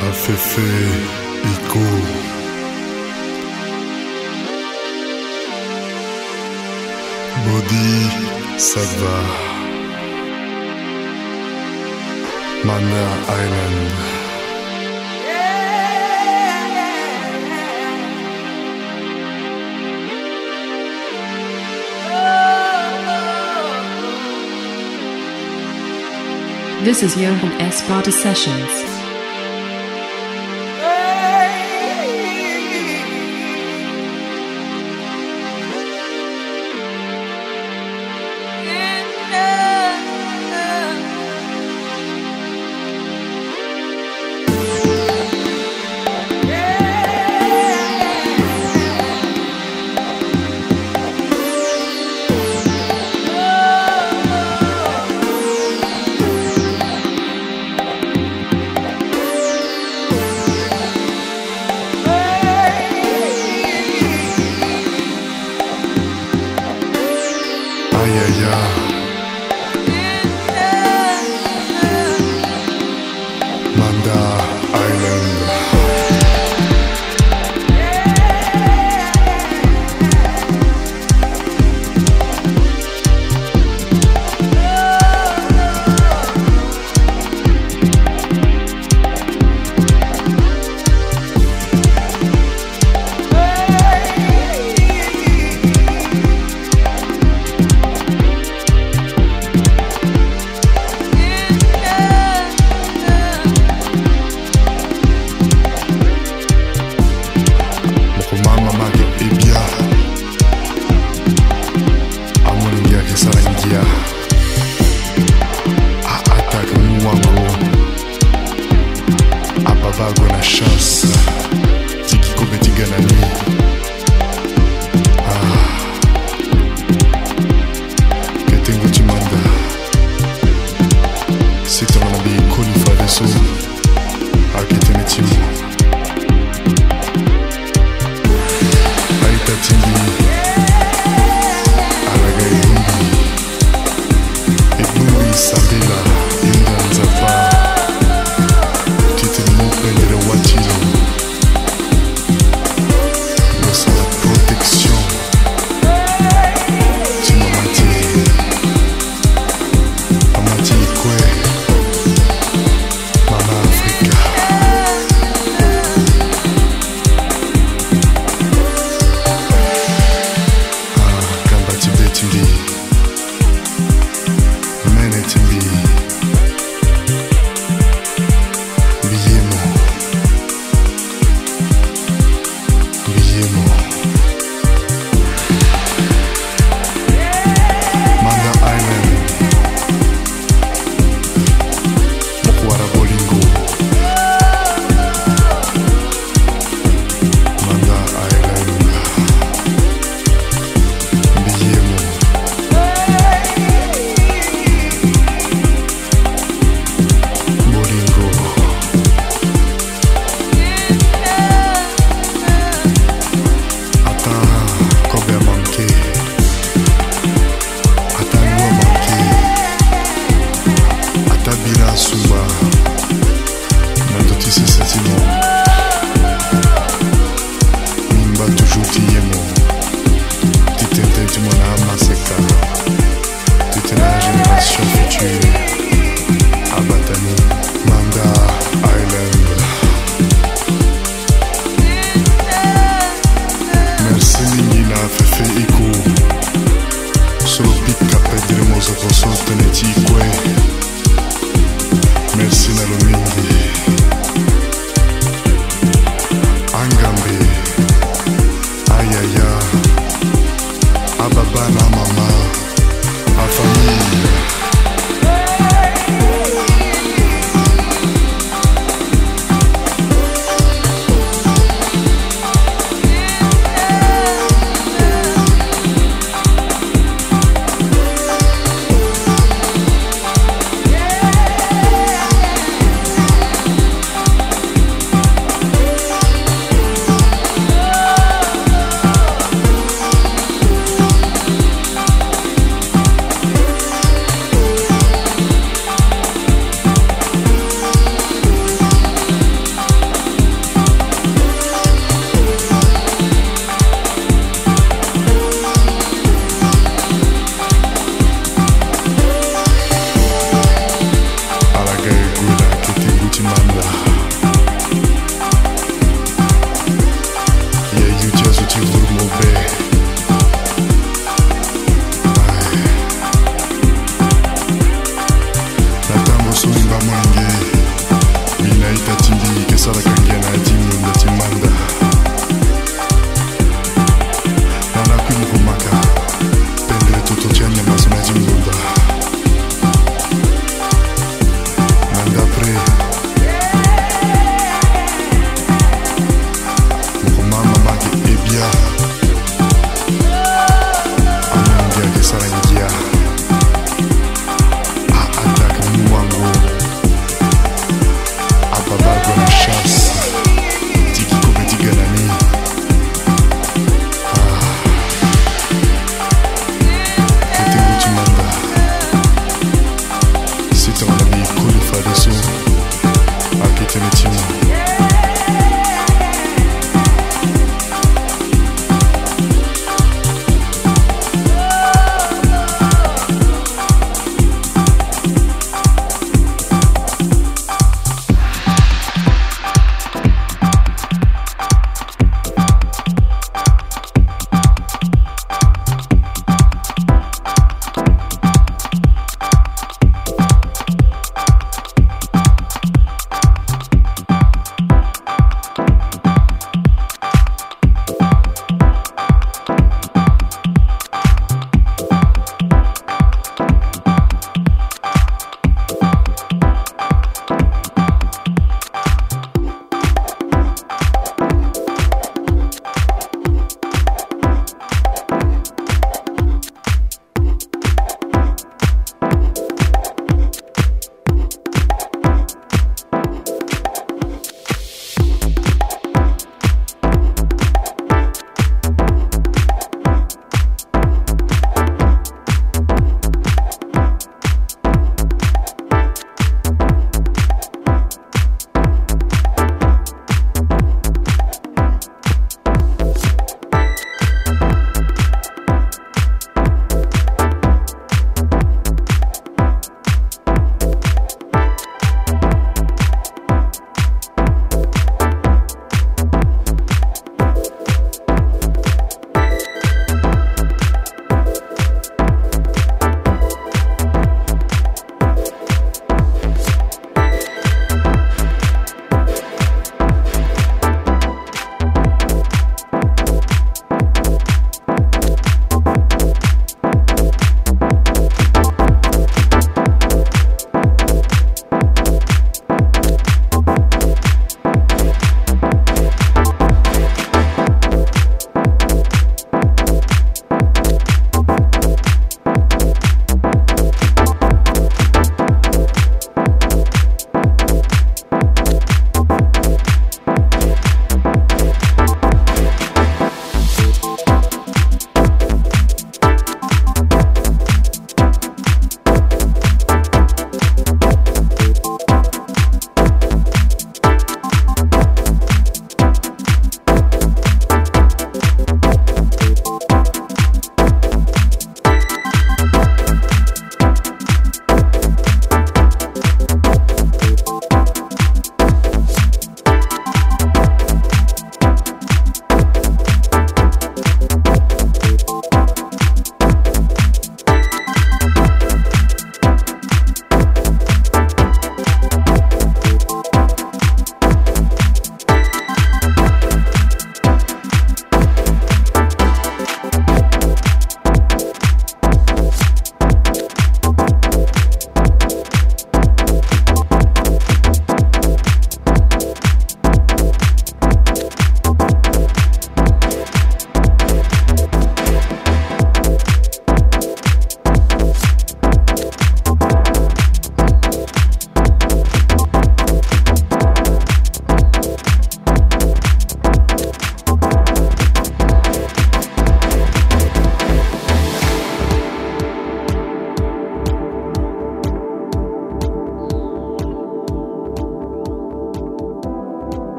AFF Eco. Boddhi Satva. Mana Island. This is Johan S. Sparta Sessions.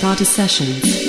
Party Sessions. want to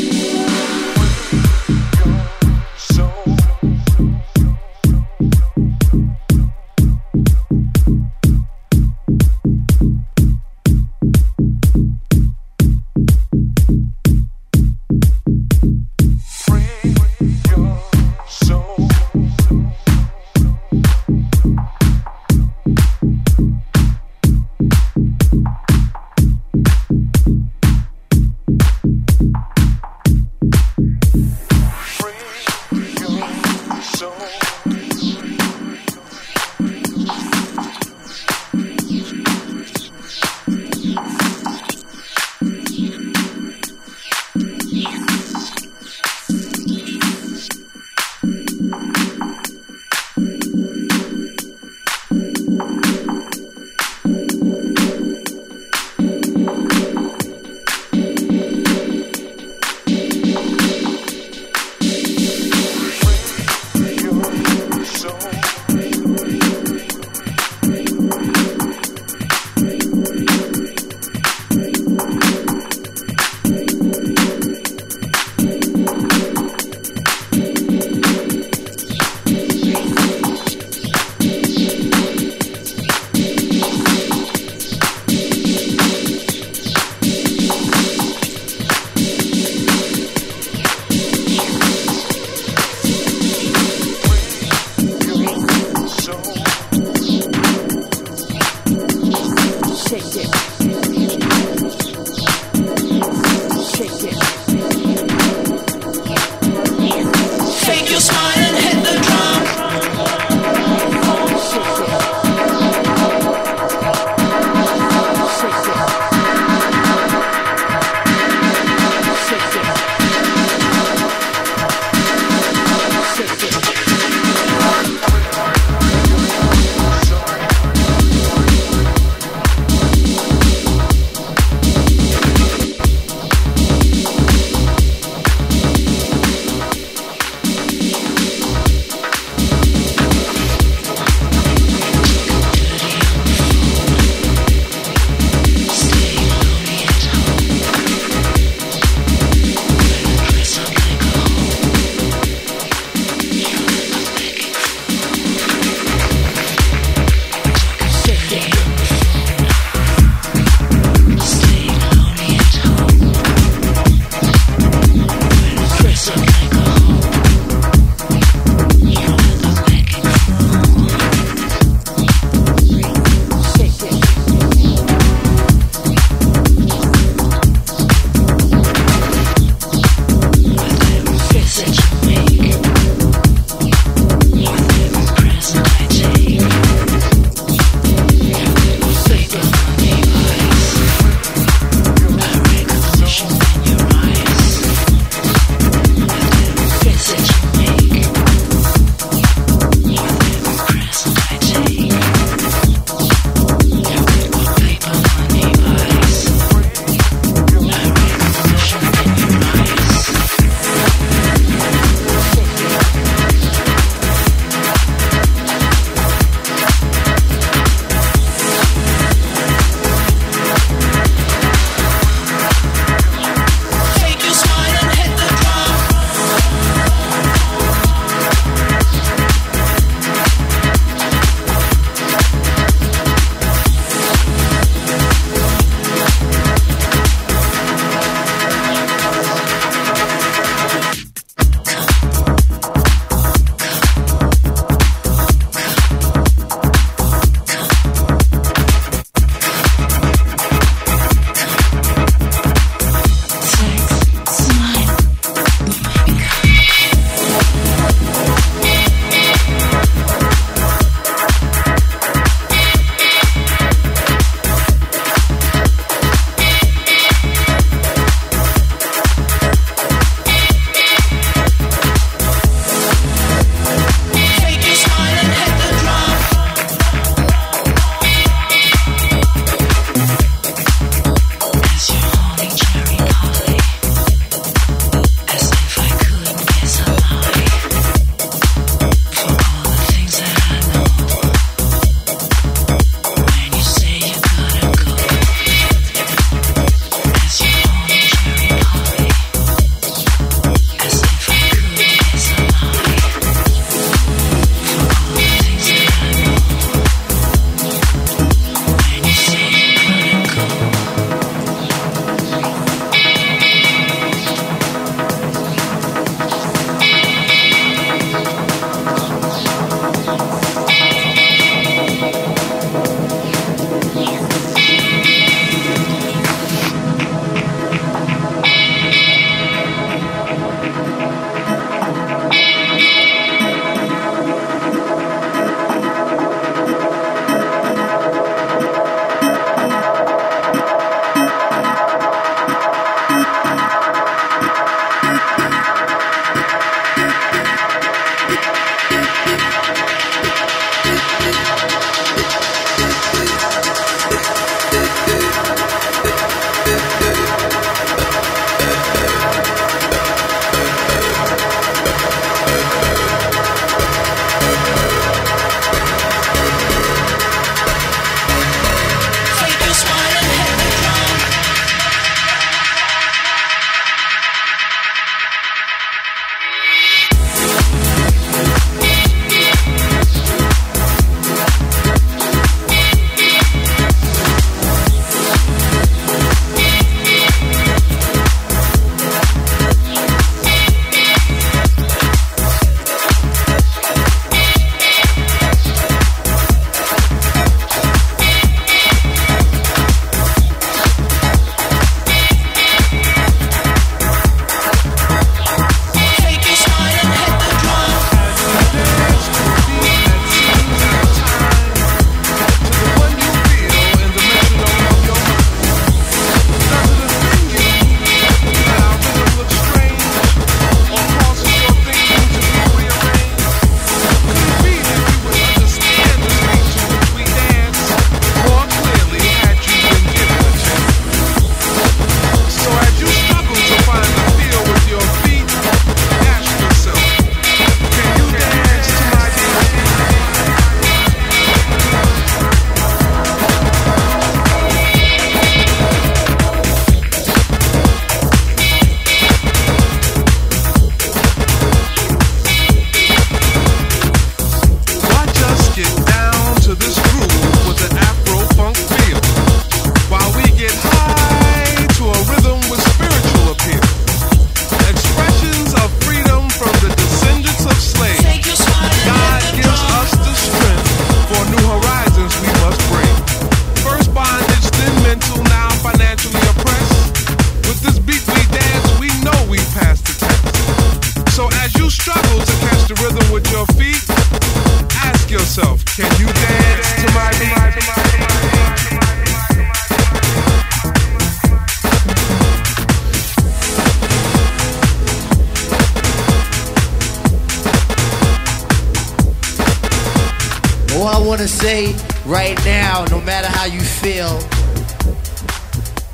say right now, no matter how you feel,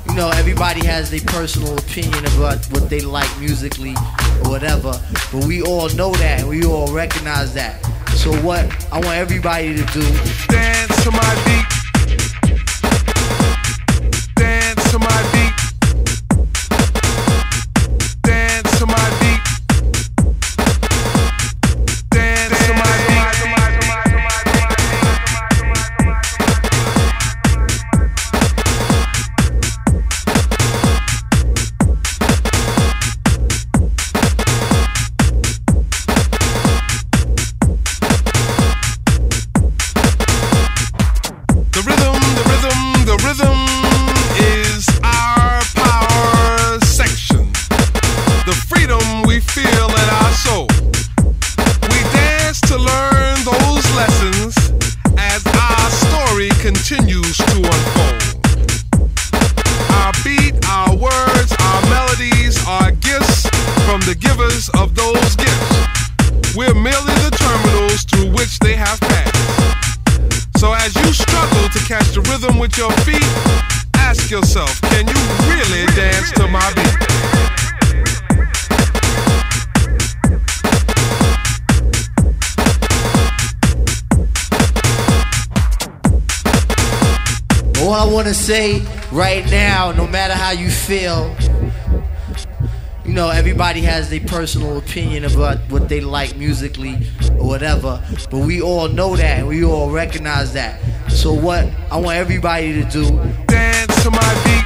you know, everybody has their personal opinion about what they like musically or whatever. But we all know that and we all recognize that. So what I want everybody to do Dance to my beat. All I want to say right now, no matter how you feel, you know, everybody has their personal opinion about what they like musically or whatever. But we all know that we all recognize that. So what I want everybody to do Dance to my beat.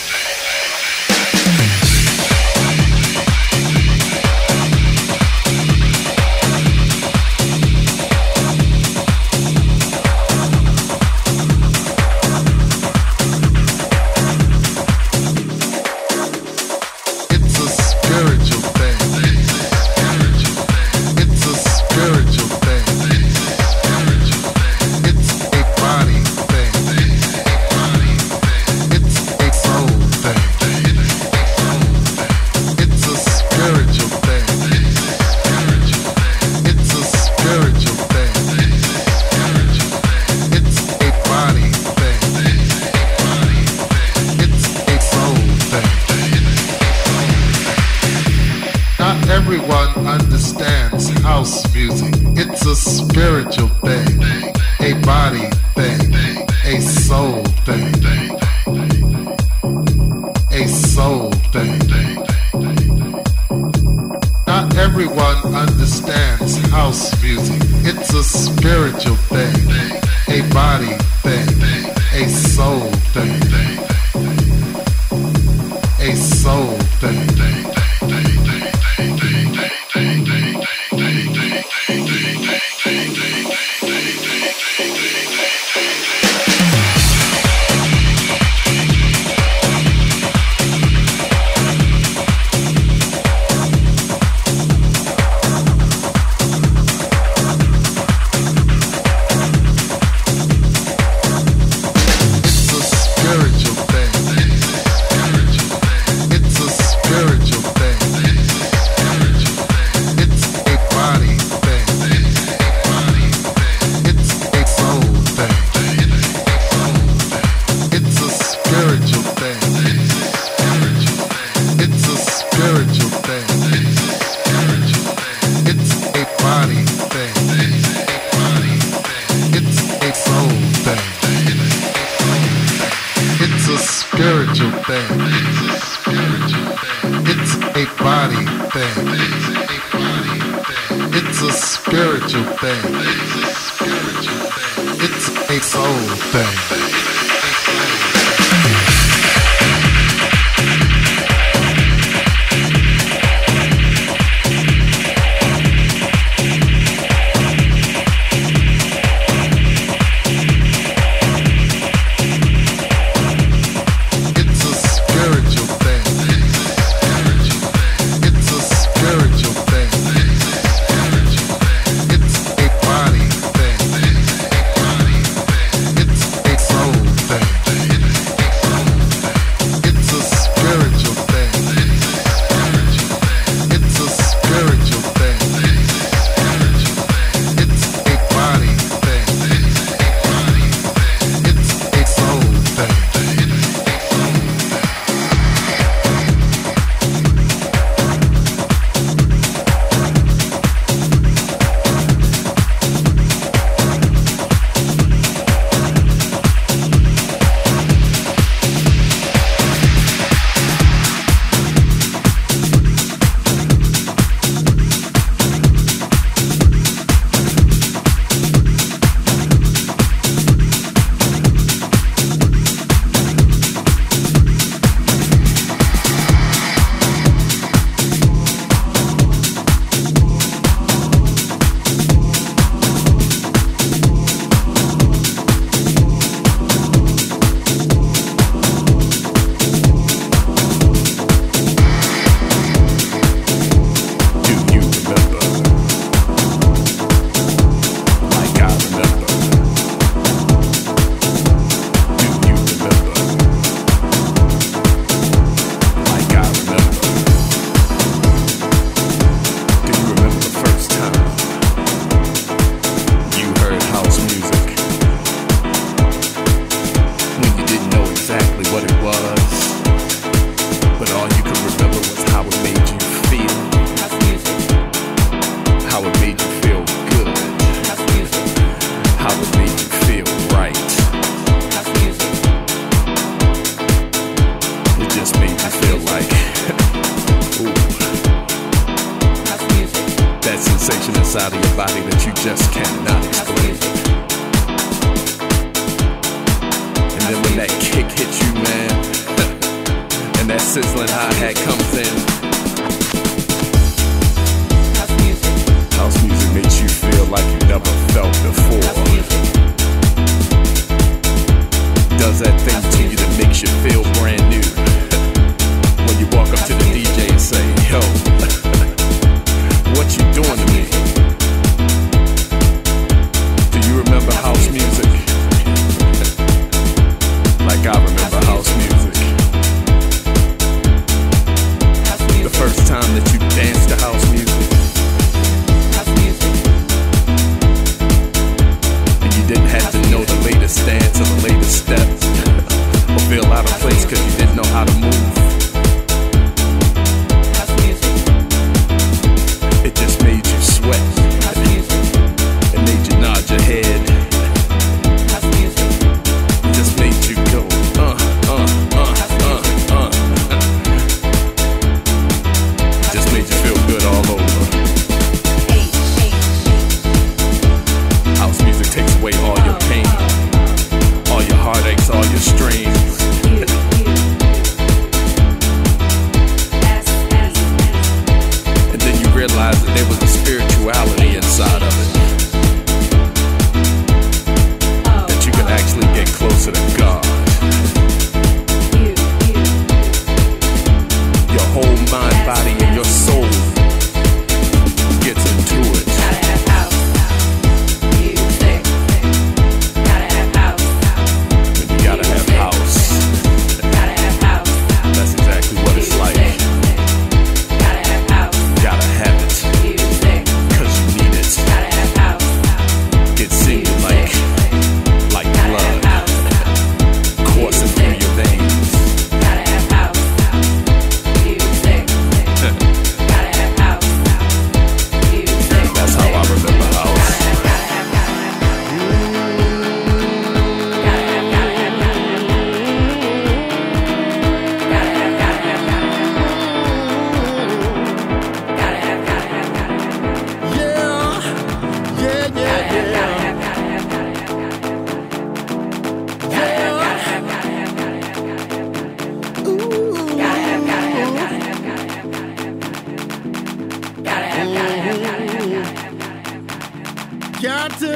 Thing.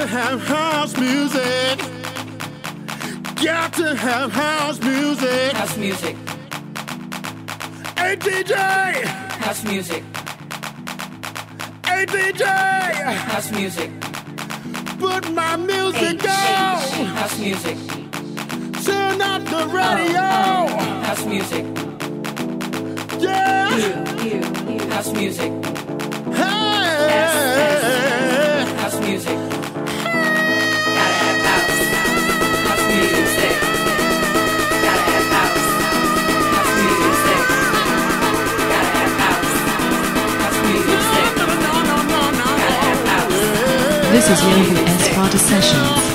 Have house music. Got to have house music. House music. Hey DJ, House music. hey DJ, House music. put my music on. House music. Turn up the radio. House music. Yeah. House music. Hey. This is Yoga Esparta Sessions.